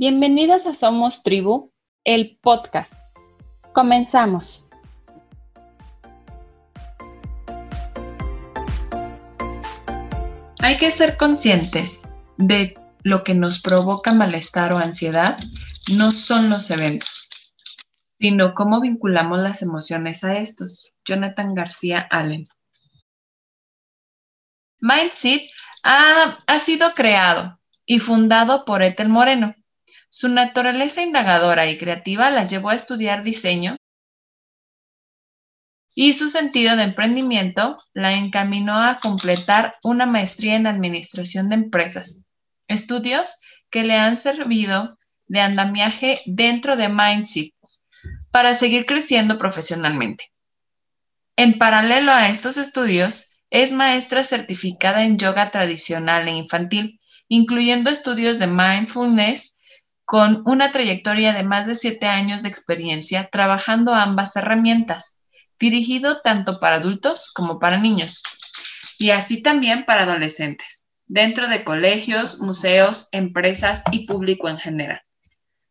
Bienvenidas a Somos Tribu, el podcast. Comenzamos. Hay que ser conscientes de lo que nos provoca malestar o ansiedad no son los eventos, sino cómo vinculamos las emociones a estos. Jonathan García Allen. Mindset ha, ha sido creado y fundado por Ethel Moreno. Su naturaleza indagadora y creativa la llevó a estudiar diseño y su sentido de emprendimiento la encaminó a completar una maestría en administración de empresas, estudios que le han servido de andamiaje dentro de Mindset para seguir creciendo profesionalmente. En paralelo a estos estudios, es maestra certificada en yoga tradicional e infantil, incluyendo estudios de mindfulness, con una trayectoria de más de siete años de experiencia trabajando ambas herramientas, dirigido tanto para adultos como para niños, y así también para adolescentes, dentro de colegios, museos, empresas y público en general.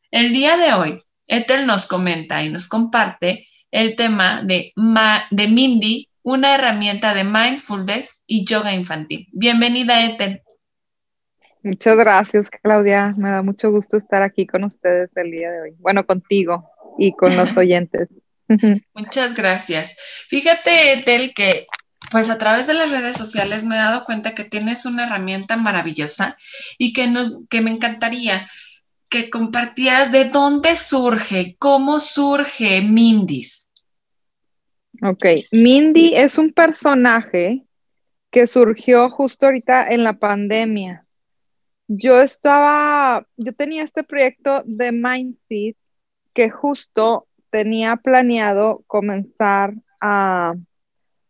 El día de hoy, Ethel nos comenta y nos comparte el tema de, Mindy una herramienta de mindfulness y yoga infantil. Bienvenida, Ethel. Muchas gracias, Claudia. Me da mucho gusto estar aquí con ustedes el día de hoy. Bueno, contigo y con los oyentes. Muchas gracias. Fíjate, Ethel, que pues a través de las redes sociales me he dado cuenta que tienes una herramienta maravillosa y que, nos, que me encantaría que compartieras de dónde surge, cómo surge Mindis. Ok, Mindy es un personaje que surgió justo ahorita en la pandemia. Yo estaba, yo tenía este proyecto de Mindset que justo tenía planeado comenzar a,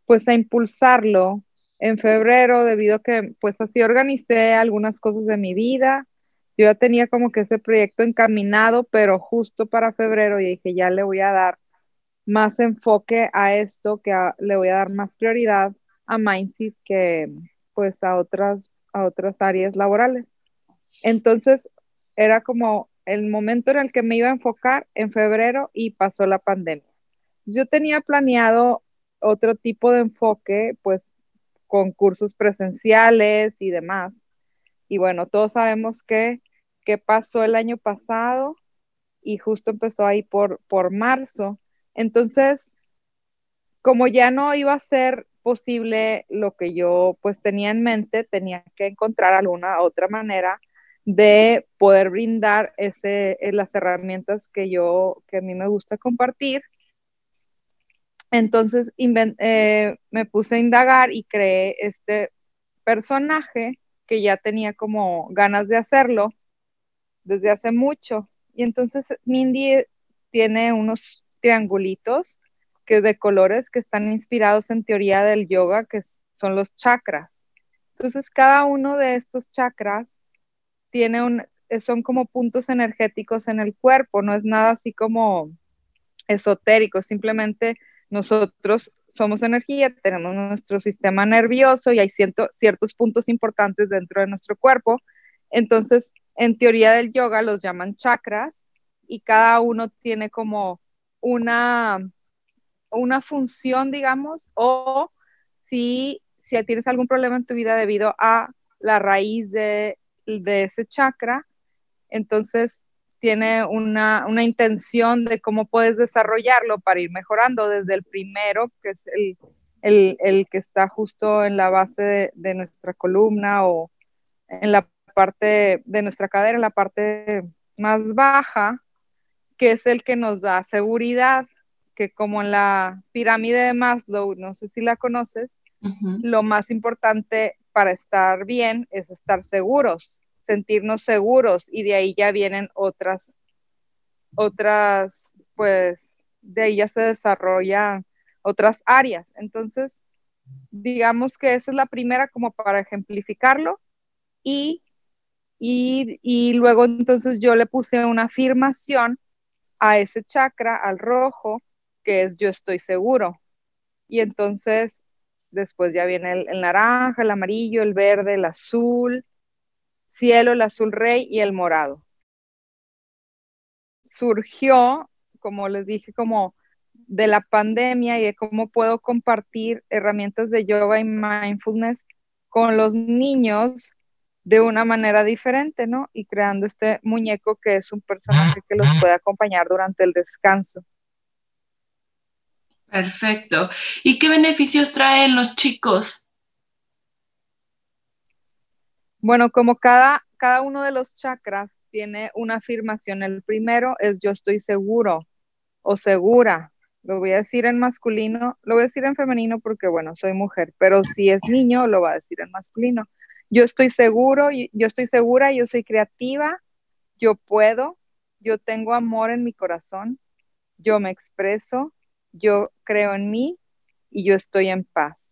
pues a impulsarlo en febrero debido a que pues así organicé algunas cosas de mi vida. Yo ya tenía como que ese proyecto encaminado, pero justo para febrero y dije, ya le voy a dar más enfoque a esto, que le voy a dar más prioridad a Mindset que pues a otras, a otras áreas laborales. Entonces era como el momento en el que me iba a enfocar en febrero y pasó la pandemia. Yo tenía planeado otro tipo de enfoque, pues con cursos presenciales y demás. Y bueno, todos sabemos que, que pasó el año pasado y justo empezó ahí por, por marzo entonces, como ya no iba a ser posible lo que yo pues tenía en mente, tenía que encontrar alguna otra manera de poder brindar ese, eh, las herramientas que yo, que a mí me gusta compartir. Entonces eh, me puse a indagar y creé este personaje que ya tenía como ganas de hacerlo desde hace mucho. Y entonces Mindy tiene unos triangulitos que de colores que están inspirados en teoría del yoga, que son los chakras. Entonces, cada uno de estos chakras tiene un, son como puntos energéticos en el cuerpo, no es nada así como esotérico, simplemente nosotros somos energía, tenemos nuestro sistema nervioso y hay ciertos puntos importantes dentro de nuestro cuerpo. Entonces, en teoría del yoga los llaman chakras y cada uno tiene como una, una función, digamos, o si, si tienes algún problema en tu vida debido a la raíz de, ese chakra, entonces tiene una, intención de cómo puedes desarrollarlo para ir mejorando desde el primero, que es el, que está justo en la base de, de, nuestra columna o en la parte de nuestra cadera, en la parte más baja, que es el que nos da seguridad, que como en la pirámide de Maslow, no sé si la conoces, lo más importante para estar bien es estar seguros, sentirnos seguros y de ahí ya vienen otras, otras, pues de ahí ya se desarrollan otras áreas. Entonces, digamos que esa es la primera como para ejemplificarlo y, y, y luego entonces yo le puse una afirmación a ese chakra, al rojo, que es yo estoy seguro. Y entonces después ya viene el, naranja, el amarillo, el verde, el azul, cielo, el azul rey y el morado. surgió, como les dije, como de la pandemia y de cómo puedo compartir herramientas de yoga y mindfulness con los niños de una manera diferente, ¿no? Y creando este muñeco que es un personaje que los puede acompañar durante el descanso. Perfecto. ¿Y qué beneficios traen los chicos? Bueno, como cada, cada uno de los chakras tiene una afirmación, el primero es yo estoy seguro o segura. Lo voy a decir en masculino, lo voy a decir en femenino porque, bueno, soy mujer, pero si es niño, lo va a decir en masculino. Yo estoy seguro, yo estoy segura, yo soy creativa, yo puedo, yo tengo amor en mi corazón, yo me expreso, yo creo en mí y yo estoy en paz.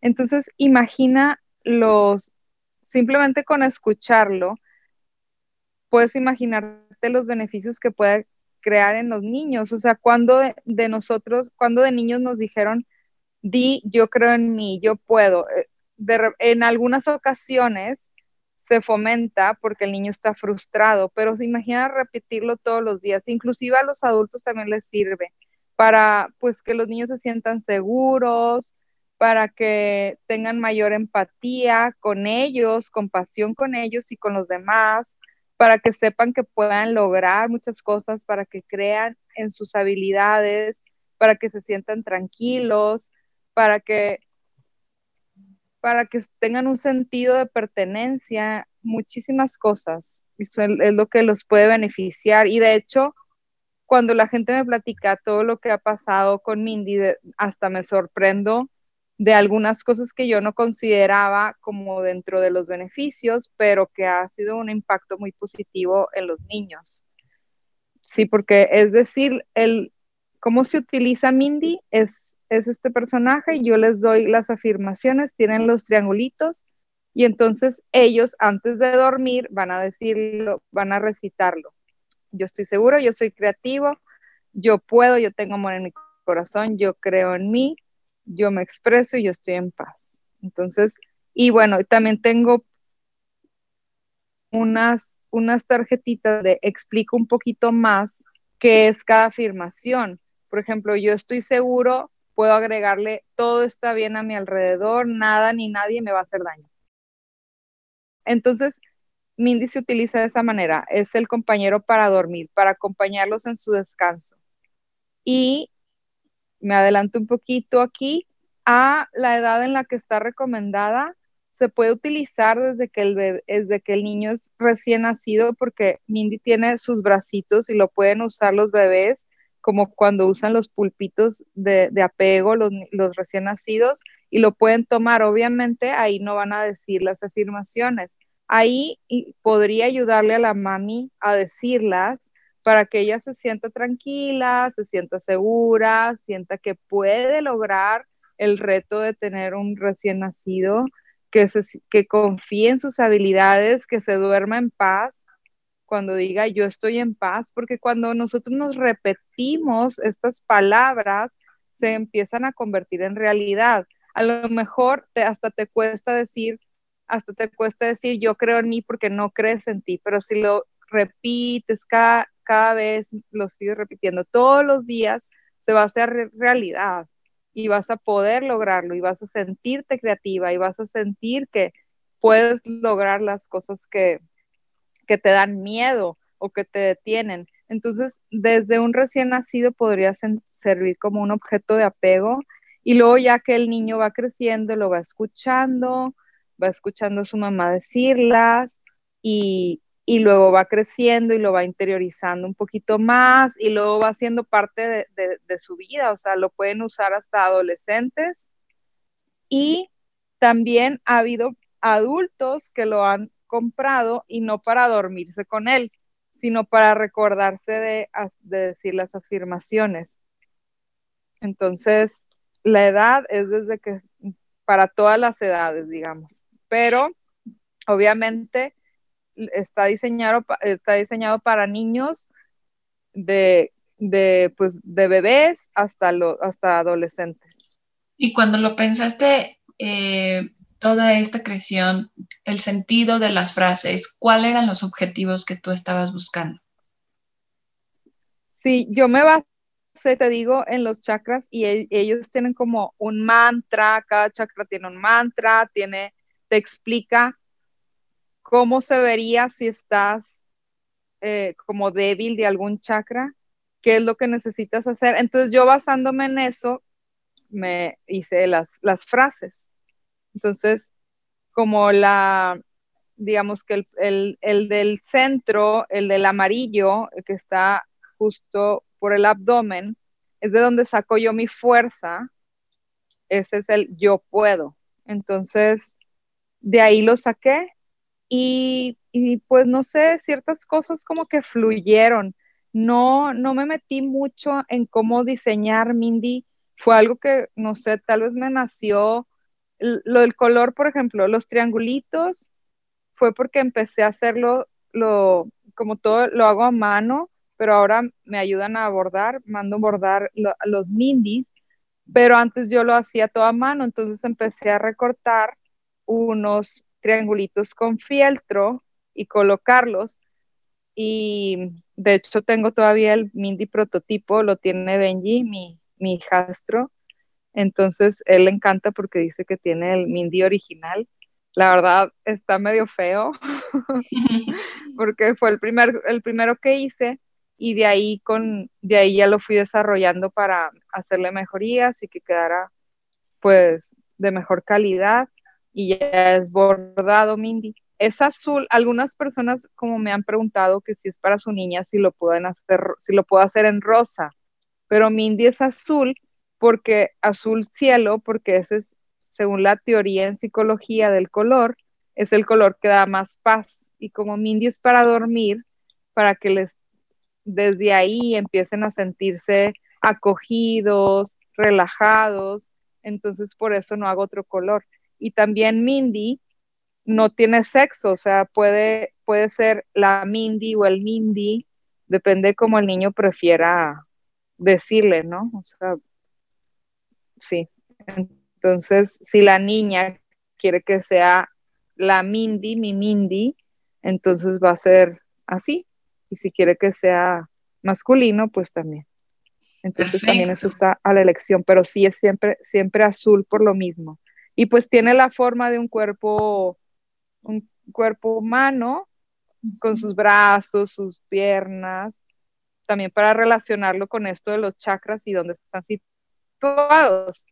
Entonces, imagina los, simplemente con escucharlo, puedes imaginarte los beneficios que puede crear en los niños. O sea, cuando de, nosotros, cuando de niños nos dijeron, di, yo creo en mí, yo puedo. Eh, en algunas ocasiones se fomenta porque el niño está frustrado, pero se imagina repetirlo todos los días. Inclusive a los adultos también les sirve para pues que los niños se sientan seguros, para que tengan mayor empatía con ellos, compasión con ellos y con los demás, para que sepan que puedan lograr muchas cosas, para que crean en sus habilidades, para que se sientan tranquilos, para que para que tengan un sentido de pertenencia, muchísimas cosas. Eso es lo que los puede beneficiar. Y de hecho, cuando la gente me platica todo lo que ha pasado con Mindy, hasta me sorprendo de algunas cosas que yo no consideraba como dentro de los beneficios, pero que ha sido un impacto muy positivo en los niños. Sí, porque es decir, el cómo se utiliza Mindy es, es este personaje, yo les doy las afirmaciones, tienen los triangulitos y entonces ellos antes de dormir van a decirlo, van a recitarlo yo estoy seguro, yo soy creativo, yo puedo, yo tengo amor en mi corazón, yo creo en mí, yo me expreso y yo estoy en paz. Entonces, y bueno, también tengo unas, unas tarjetitas de explico un poquito más qué es cada afirmación. Por ejemplo, yo estoy seguro, puedo agregarle todo está bien a mi alrededor, nada ni nadie me va a hacer daño. Entonces, Mindy se utiliza de esa manera, es el compañero para dormir, para acompañarlos en su descanso. Y me adelanto un poquito aquí, a la edad en la que está recomendada, se puede utilizar desde que el, desde que el niño es recién nacido, porque Mindy tiene sus bracitos y lo pueden usar los bebés, como cuando usan los pulpitos de, apego, los recién nacidos, y lo pueden tomar. Obviamente ahí no van a decir las afirmaciones ahí podría ayudarle a la mami a decirlas para que ella se sienta tranquila, se sienta segura, sienta que puede lograr el reto de tener un recién nacido, que, que confíe en sus habilidades, que se duerma en paz cuando diga yo estoy en paz, porque cuando nosotros nos repetimos estas palabras, se empiezan a convertir en realidad. A lo mejor hasta te cuesta decir hasta te cuesta decir yo creo en mí porque no crees en ti, pero si lo repites cada, cada vez, lo sigues repitiendo todos los días, se va a hacer realidad y vas a poder lograrlo y vas a sentirte creativa y vas a sentir que puedes lograr las cosas que, que te dan miedo o que te detienen. Entonces, desde un recién nacido podría servir como un objeto de apego y luego ya que el niño va creciendo, lo va escuchando, va escuchando a su mamá decirlas y, luego va creciendo y lo va interiorizando un poquito más y luego va siendo parte de, su vida, o sea, lo pueden usar hasta adolescentes y también ha habido adultos que lo han comprado y no para dormirse con él, sino para recordarse de, de decir las afirmaciones. Entonces, la edad es desde que, para todas las edades, digamos pero obviamente está diseñado, está diseñado para niños de, pues, de bebés hasta, lo, hasta adolescentes. Y cuando lo pensaste, eh, toda esta creación, el sentido de las frases, ¿cuáles eran los objetivos que tú estabas buscando? Sí, yo me basé, te digo, en los chakras y ellos tienen como un mantra, cada chakra tiene un mantra, tiene, te explica cómo se vería si estás eh, como débil de algún chakra, qué es lo que necesitas hacer. Entonces yo basándome en eso, me hice las, las frases. Entonces, como la, digamos que el, el, del centro, el del amarillo, que está justo por el abdomen, es de donde saco yo mi fuerza. Ese es el yo puedo. Entonces, de ahí lo saqué y, pues no sé, ciertas cosas como que fluyeron. No, no me metí mucho en cómo diseñar Mindy. Fue algo que, no sé, tal vez me nació. Lo del color, por ejemplo, los triangulitos, fue porque empecé a hacerlo, lo, como todo lo hago a mano, pero ahora me ayudan a bordar, mando bordar los Mindis, pero antes yo lo hacía todo a mano, entonces empecé a recortar unos triangulitos con fieltro y colocarlos. Y de hecho tengo todavía el Mindy prototipo, lo tiene Benji, mi, mi hijastro. Entonces él le encanta porque dice que tiene el Mindy original. La verdad está medio feo porque fue el, primer, el primero que hice y de ahí, con, de ahí ya lo fui desarrollando para hacerle mejorías y que quedara pues de mejor calidad y ya es bordado, Mindy. Es azul. Algunas personas como me han preguntado que si es para su niña, si lo pueden hacer, si lo puedo hacer en rosa. Pero Mindy es azul porque azul cielo, porque ese es, según la teoría en psicología del color, es el color que da más paz. Y como Mindy es para dormir, para que les desde ahí empiecen a sentirse acogidos, relajados, entonces por eso no hago otro color y también Mindy no tiene sexo, o sea, puede, puede ser la Mindy o el Mindy, depende como el niño prefiera decirle, ¿no? O sea, sí. Entonces, si la niña quiere que sea la Mindy, mi Mindy, entonces va a ser así. Y si quiere que sea masculino, pues también. Entonces también eso está a la elección, pero sí es siempre, siempre azul por lo mismo y pues tiene la forma de un cuerpo, un cuerpo humano con sus brazos, sus piernas, también para relacionarlo con esto de los chakras y dónde están situados.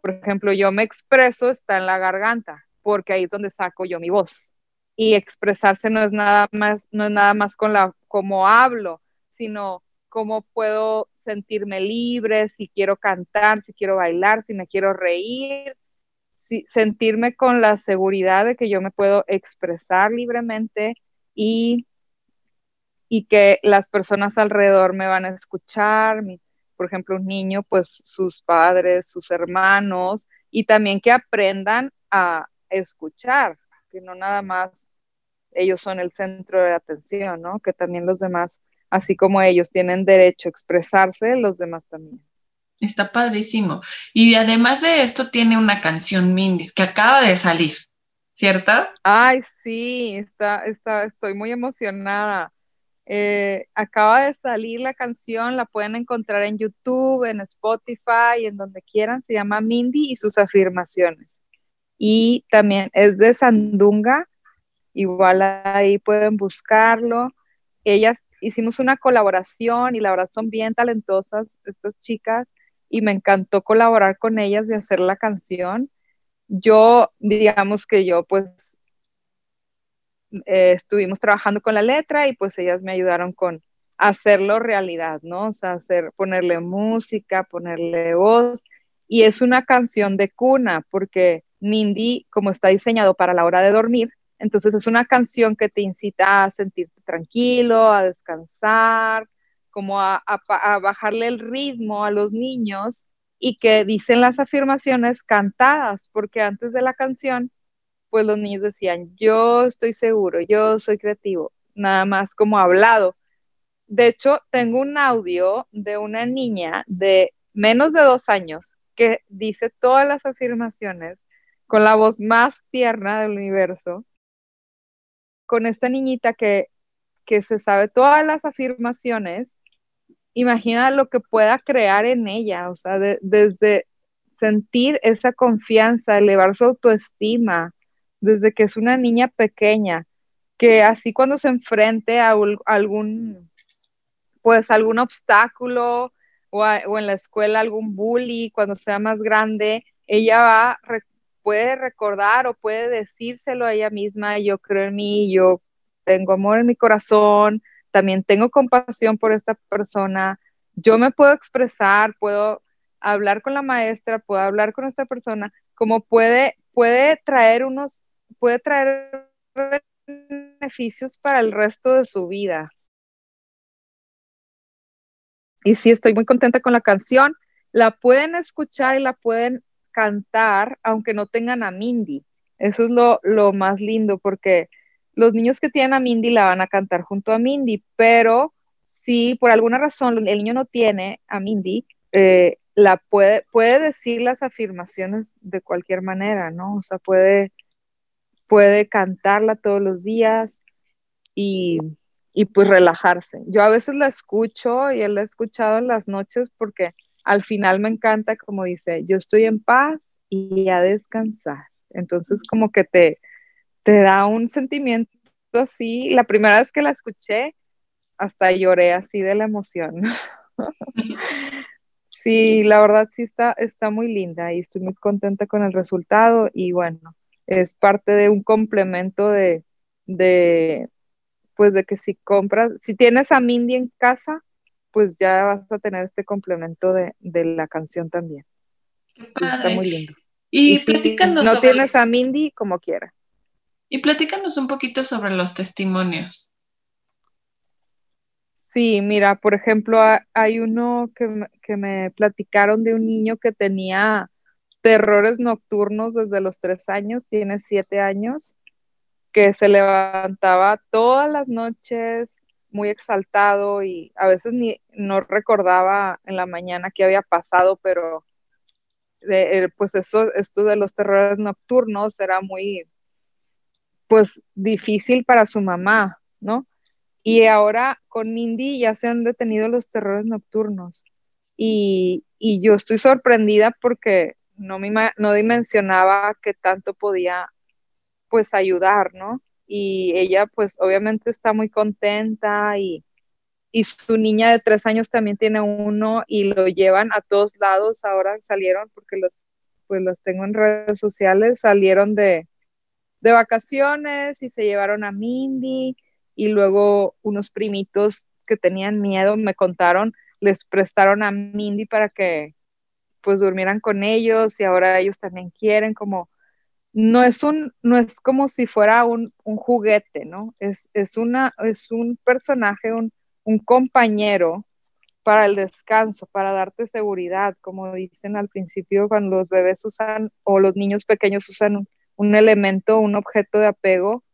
Por ejemplo, yo me expreso está en la garganta, porque ahí es donde saco yo mi voz. Y expresarse no es nada más, no es nada más con la como hablo, sino cómo puedo sentirme libre, si quiero cantar, si quiero bailar, si me quiero reír, sentirme con la seguridad de que yo me puedo expresar libremente y, y que las personas alrededor me van a escuchar, por ejemplo, un niño, pues sus padres, sus hermanos, y también que aprendan a escuchar, que no nada más ellos son el centro de atención, ¿no? Que también los demás, así como ellos tienen derecho a expresarse, los demás también. Está padrísimo. Y además de esto tiene una canción Mindis que acaba de salir, ¿cierto? Ay, sí, está, está, estoy muy emocionada. Eh, acaba de salir la canción, la pueden encontrar en YouTube, en Spotify, en donde quieran. Se llama Mindy y sus afirmaciones. Y también es de Sandunga, igual ahí pueden buscarlo. Ellas hicimos una colaboración y la verdad son bien talentosas estas chicas y me encantó colaborar con ellas y hacer la canción. Yo, digamos que yo pues eh, estuvimos trabajando con la letra y pues ellas me ayudaron con hacerlo realidad, ¿no? O sea, hacer, ponerle música, ponerle voz. Y es una canción de cuna, porque Nindy, como está diseñado para la hora de dormir, entonces es una canción que te incita a sentirte tranquilo, a descansar, como a, bajarle el ritmo a los niños y que dicen las afirmaciones cantadas, porque antes de la canción, pues los niños decían, yo estoy seguro, yo soy creativo, nada más como hablado. De hecho, tengo un audio de una niña de menos de dos años que dice todas las afirmaciones con la voz más tierna del universo, con esta niñita que, que se sabe todas las afirmaciones imagina lo que pueda crear en ella, o sea, desde sentir esa confianza, elevar su autoestima, desde que es una niña pequeña, que así cuando se enfrente a algún, pues algún obstáculo o, en la escuela algún bully, cuando sea más grande, ella va, puede recordar o puede decírselo a ella misma, yo creo en mí, yo tengo amor en mi corazón, también tengo compasión por esta persona, yo me puedo expresar, puedo hablar con la maestra, puedo hablar con esta persona, como puede, puede traer unos, puede traer beneficios para el resto de su vida. Y sí, estoy muy contenta con la canción. La pueden escuchar y la pueden cantar, aunque no tengan a Mindy. Eso es lo, lo más lindo, porque los niños que tienen a Mindy la van a cantar junto a Mindy, pero si por alguna razón el niño no tiene a Mindy, eh, la puede, puede decir las afirmaciones de cualquier manera, ¿no? O sea, puede, puede cantarla todos los días y, y pues relajarse. Yo a veces la escucho y él la he escuchado en las noches porque al final me encanta como dice, yo estoy en paz y a descansar. Entonces como que te, te da un sentimiento así. La primera vez que la escuché, hasta lloré así de la emoción. sí, la verdad sí está, está muy linda y estoy muy contenta con el resultado y bueno, es parte de un complemento de, de pues de que si compras, si tienes a Mindy en casa, pues ya vas a tener este complemento de, la canción también. Está muy lindo. Y, platícanos. no tienes a Mindy como quiera. Y platícanos un poquito sobre los testimonios. Sí, mira, por ejemplo, hay uno que, que me platicaron de un niño que tenía terrores nocturnos desde los tres años, tiene siete años, que se levantaba todas las noches muy exaltado y a veces ni no recordaba en la mañana qué había pasado, pero eh, pues eso, esto de los terrores nocturnos era muy, pues difícil para su mamá, ¿no? Y ahora con Mindy ya se han detenido los terrores nocturnos y, y yo estoy sorprendida porque no, me, no dimensionaba que tanto podía pues ayudar, ¿no? y ella pues obviamente está muy contenta y, y su niña de tres años también tiene uno y lo llevan a todos lados. Ahora salieron, porque los, pues los tengo en redes sociales, salieron de, de vacaciones y se llevaron a Mindy y luego unos primitos que tenían miedo me contaron, les prestaron a Mindy para que pues durmieran con ellos y ahora ellos también quieren como no es un, no es como si fuera un, juguete, ¿no? Es, una, es un personaje, un, compañero para el descanso, para darte seguridad, como dicen al principio cuando los bebés usan o los niños pequeños usan un, elemento, un objeto de apego,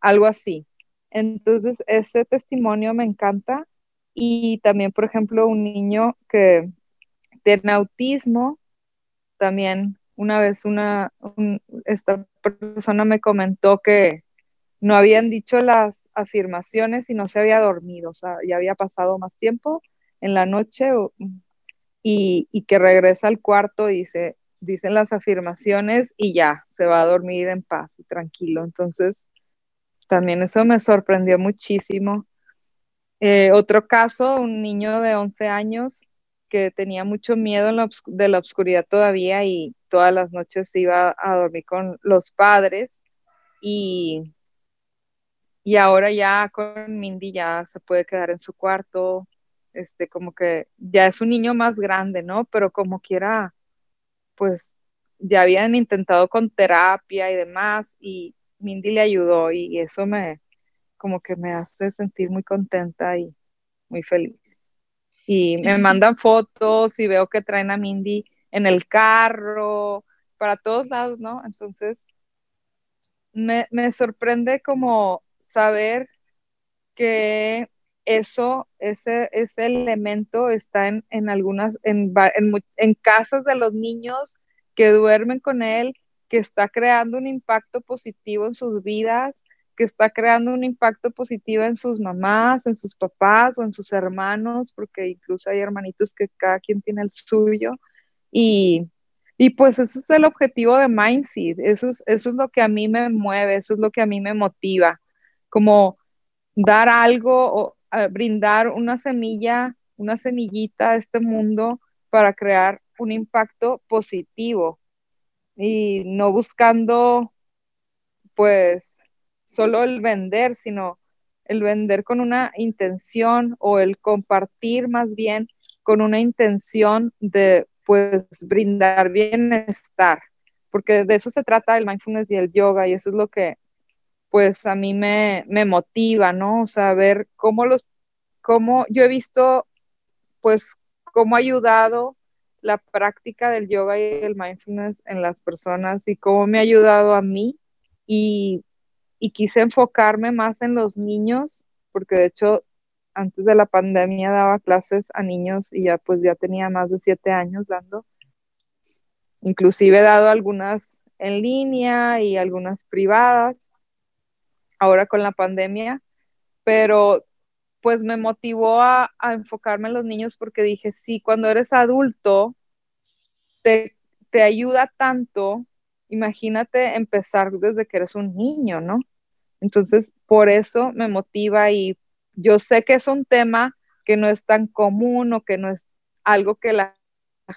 algo así. Entonces, ese testimonio me encanta y también, por ejemplo, un niño que tiene autismo, también una vez una, esta persona me comentó que no habían dicho las afirmaciones y no se había dormido, o sea, ya había pasado más tiempo en la noche y, que regresa al cuarto y dice, dicen las afirmaciones y ya, se va a dormir en paz y tranquilo. Entonces, también eso me sorprendió muchísimo. Eh, otro caso, un niño de 11 años que tenía mucho miedo de la oscuridad todavía y todas las noches iba a dormir con los padres y, y ahora ya con Mindy ya se puede quedar en su cuarto, este, como que ya es un niño más grande, ¿no? Pero como quiera, pues ya habían intentado con terapia y demás y Mindy le ayudó y eso me, como que me hace sentir muy contenta y muy feliz. Y me mandan fotos y veo que traen a Mindy en el carro, para todos lados, ¿no? Entonces, me, sorprende como saber que eso, ese, ese elemento está en, algunas, en, en, casas de los niños que duermen con él, que está creando un impacto positivo en sus vidas, que está creando un impacto positivo en sus mamás, en sus papás o en sus hermanos, porque incluso hay hermanitos que cada quien tiene el suyo. Y, y pues eso es el objetivo de Mindseed, eso es, eso es lo que a mí me mueve, eso es lo que a mí me motiva, como dar algo brindar una semilla, una semillita a este mundo para crear un impacto positivo y no buscando pues solo el vender, sino el vender con una intención o el compartir más bien con una intención de pues brindar bienestar, porque de eso se trata el mindfulness y el yoga y eso es lo que pues a mí me, me motiva, ¿no? O sea, ver cómo los, cómo yo he visto pues cómo ha ayudado la práctica del yoga y el mindfulness en las personas y cómo me ha ayudado a mí y, quise enfocarme más en los niños, porque de hecho antes de la pandemia daba clases a niños y ya pues ya tenía más de siete años dando. Inclusive he dado algunas en línea y algunas privadas, ahora con la pandemia, pero pues me motivó a, enfocarme en los niños porque dije, sí, cuando eres adulto, te, te ayuda tanto imagínate empezar desde que eres un niño, ¿no? Entonces, por eso me motiva y yo sé que es un tema que no es tan común o que no es algo que la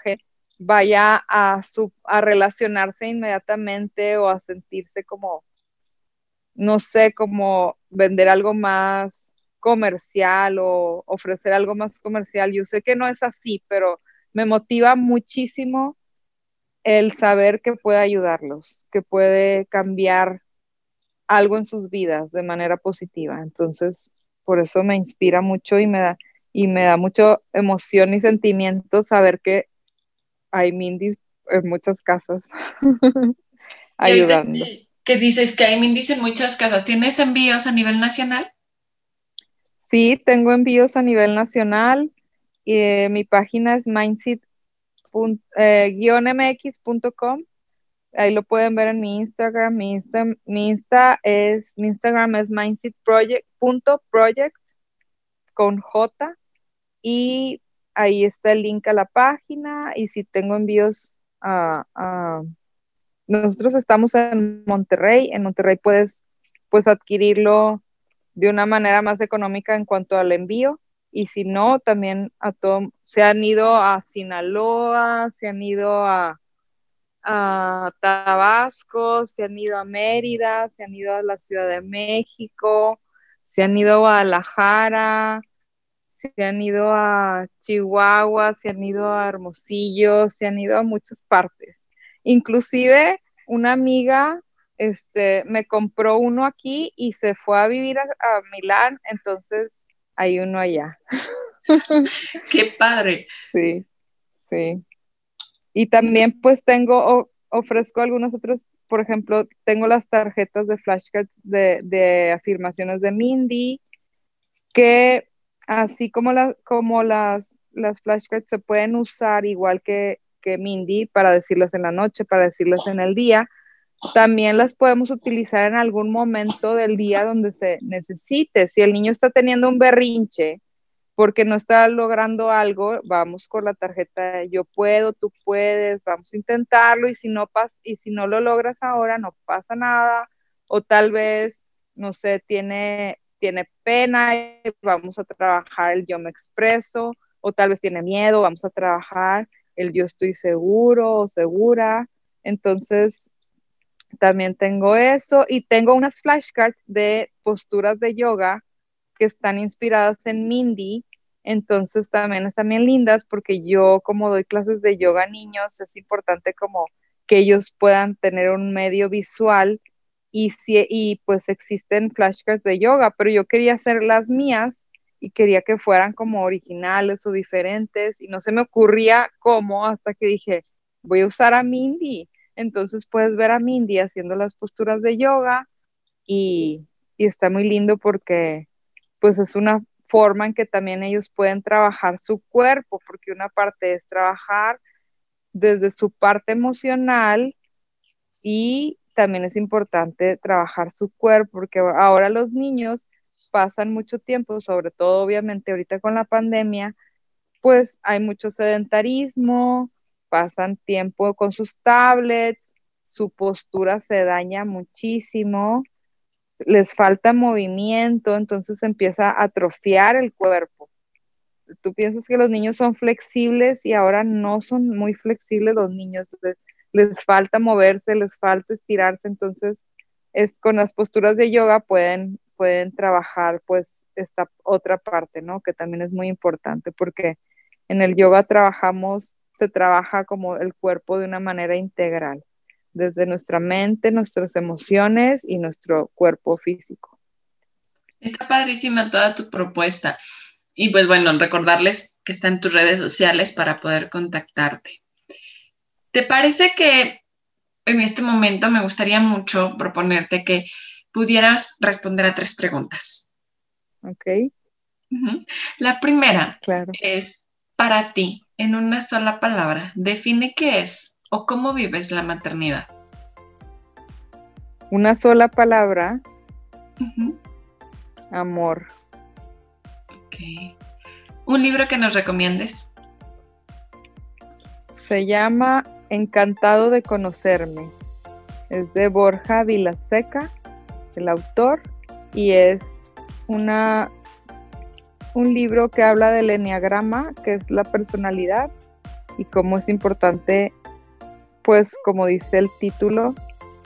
gente vaya a, a relacionarse inmediatamente o a sentirse como, no sé, como vender algo más comercial o ofrecer algo más comercial. Yo sé que no es así, pero me motiva muchísimo el saber que puede ayudarlos, que puede cambiar algo en sus vidas de manera positiva. Entonces, por eso me inspira mucho y me da, y me da mucho emoción y sentimiento saber que hay Mindis en muchas casas ayudando. ¿Qué dices que hay Mindis en muchas casas? ¿Tienes envíos a nivel nacional? Sí, tengo envíos a nivel nacional. Eh, mi página es Mindset eh. Ahí lo pueden ver en mi Instagram. Mi, Insta, mi, Insta es, mi Instagram es mindsetproject.project con J. Y ahí está el link a la página. Y si tengo envíos a, nosotros estamos en Monterrey. En Monterrey puedes pues adquirirlo de una manera más económica en cuanto al envío y si no, también a se han ido a Sinaloa, se han ido a, a Tabasco, se han ido a Mérida, se han ido a la Ciudad de México, se han ido a Guadalajara, se han ido a Chihuahua, se han ido a Hermosillo, se han ido a muchas partes. Inclusive una amiga este, me compró uno aquí y se fue a vivir a Milán, entonces hay uno allá. Qué padre. Sí, sí. Y también pues tengo, ofrezco algunos otros, por ejemplo, tengo las tarjetas de flashcards de, afirmaciones de Mindy, que así como, como las, las flashcards se pueden usar igual que, que Mindy para decirlas en la noche, para decirlas en el día, también las podemos utilizar en algún momento del día donde se necesite. Si el niño está teniendo un berrinche porque no está logrando algo, vamos con la tarjeta yo puedo, tú puedes, vamos a intentarlo y si no y si no lo logras ahora no pasa nada. O tal vez no sé, tiene tiene pena, vamos a trabajar el yo me expreso. O tal vez tiene miedo, vamos a trabajar el yo estoy seguro o segura. Entonces, también tengo eso y tengo unas flashcards de posturas de yoga que están inspiradas en Mindy. Entonces también están bien lindas porque yo como doy clases de yoga a niños, es importante como que ellos puedan tener un medio visual y, si, y pues existen flashcards de yoga, pero yo quería hacer las mías y quería que fueran como originales o diferentes y no se me ocurría cómo hasta que dije, voy a usar a Mindy entonces puedes ver a Mindy haciendo las posturas de yoga y, está muy lindo porque pues es una forma en que también ellos pueden trabajar su cuerpo, porque una parte es trabajar desde su parte emocional y también es importante trabajar su cuerpo, porque ahora los niños pasan mucho tiempo, sobre todo obviamente ahorita con la pandemia, pues hay mucho sedentarismo, pasan tiempo con sus tablets, su postura se daña muchísimo, les falta movimiento, entonces empieza a atrofiar el cuerpo. Tú piensas que los niños son flexibles y ahora no son muy flexibles los niños, les, falta moverse, les falta estirarse, entonces es, con las posturas de yoga pueden, pueden trabajar pues esta otra parte, ¿no? Que también es muy importante porque en el yoga trabajamos, se trabaja como el cuerpo de una manera integral desde nuestra mente, nuestras emociones y nuestro cuerpo físico. Está padrísima toda tu propuesta. Y pues bueno, recordarles que está en tus redes sociales para poder contactarte. ¿Te parece que en este momento me gustaría mucho proponerte que pudieras responder a tres preguntas? Ok. La primera es, para ti, en una sola palabra, define qué es o cómo vives la maternidad? Una sola palabra. Amor. Ok. ¿Un libro que nos recomiendes? Se llama Encantado de conocerme. Es de Borja Vilaseca, el autor, y es una, un libro que habla del enneagrama, que es la personalidad, y cómo es importante pues como dice el título,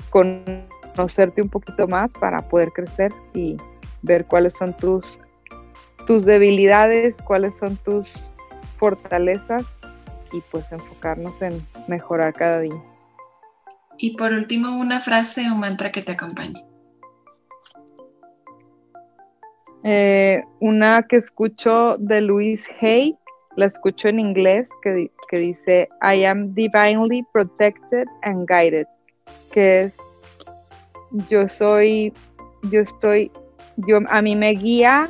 conocerte un poquito más para poder crecer y ver cuáles son tus, tus debilidades, cuáles son tus fortalezas y pues enfocarnos en mejorar cada día. Y por último, una frase o mantra que te acompañe. Eh, una que escucho de Luis Hay, la escucho en inglés, que, que dice, I am divinely protected and guided, que es, yo soy, yo estoy, yo, a mí me guía,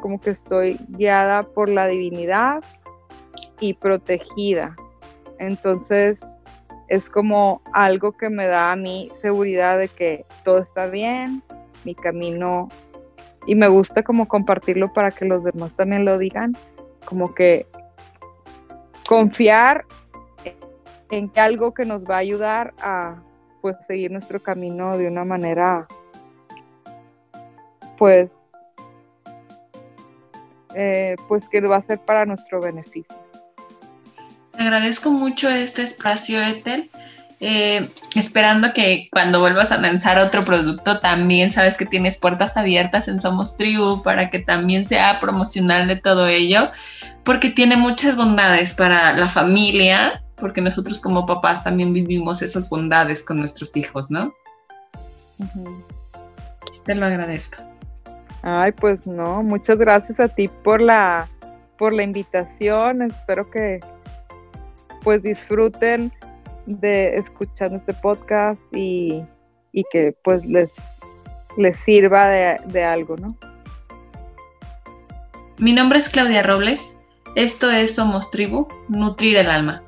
como que estoy guiada por la divinidad y protegida. Entonces, es como algo que me da a mí seguridad de que todo está bien, mi camino, y me gusta como compartirlo para que los demás también lo digan como que confiar en que algo que nos va a ayudar a pues seguir nuestro camino de una manera pues eh, pues que va a ser para nuestro beneficio. Te agradezco mucho este espacio, Ethel. Eh, esperando que cuando vuelvas a lanzar otro producto también sabes que tienes puertas abiertas en Somos Tribu para que también sea promocional de todo ello, porque tiene muchas bondades para la familia, porque nosotros como papás también vivimos esas bondades con nuestros hijos, ¿no? Te lo agradezco. Ay, pues no, muchas gracias a ti por la por la invitación. Espero que pues disfruten de escuchando este podcast y, que pues les, les sirva de, de algo, ¿no? Mi nombre es Claudia Robles, esto es Somos Tribu, Nutrir el Alma.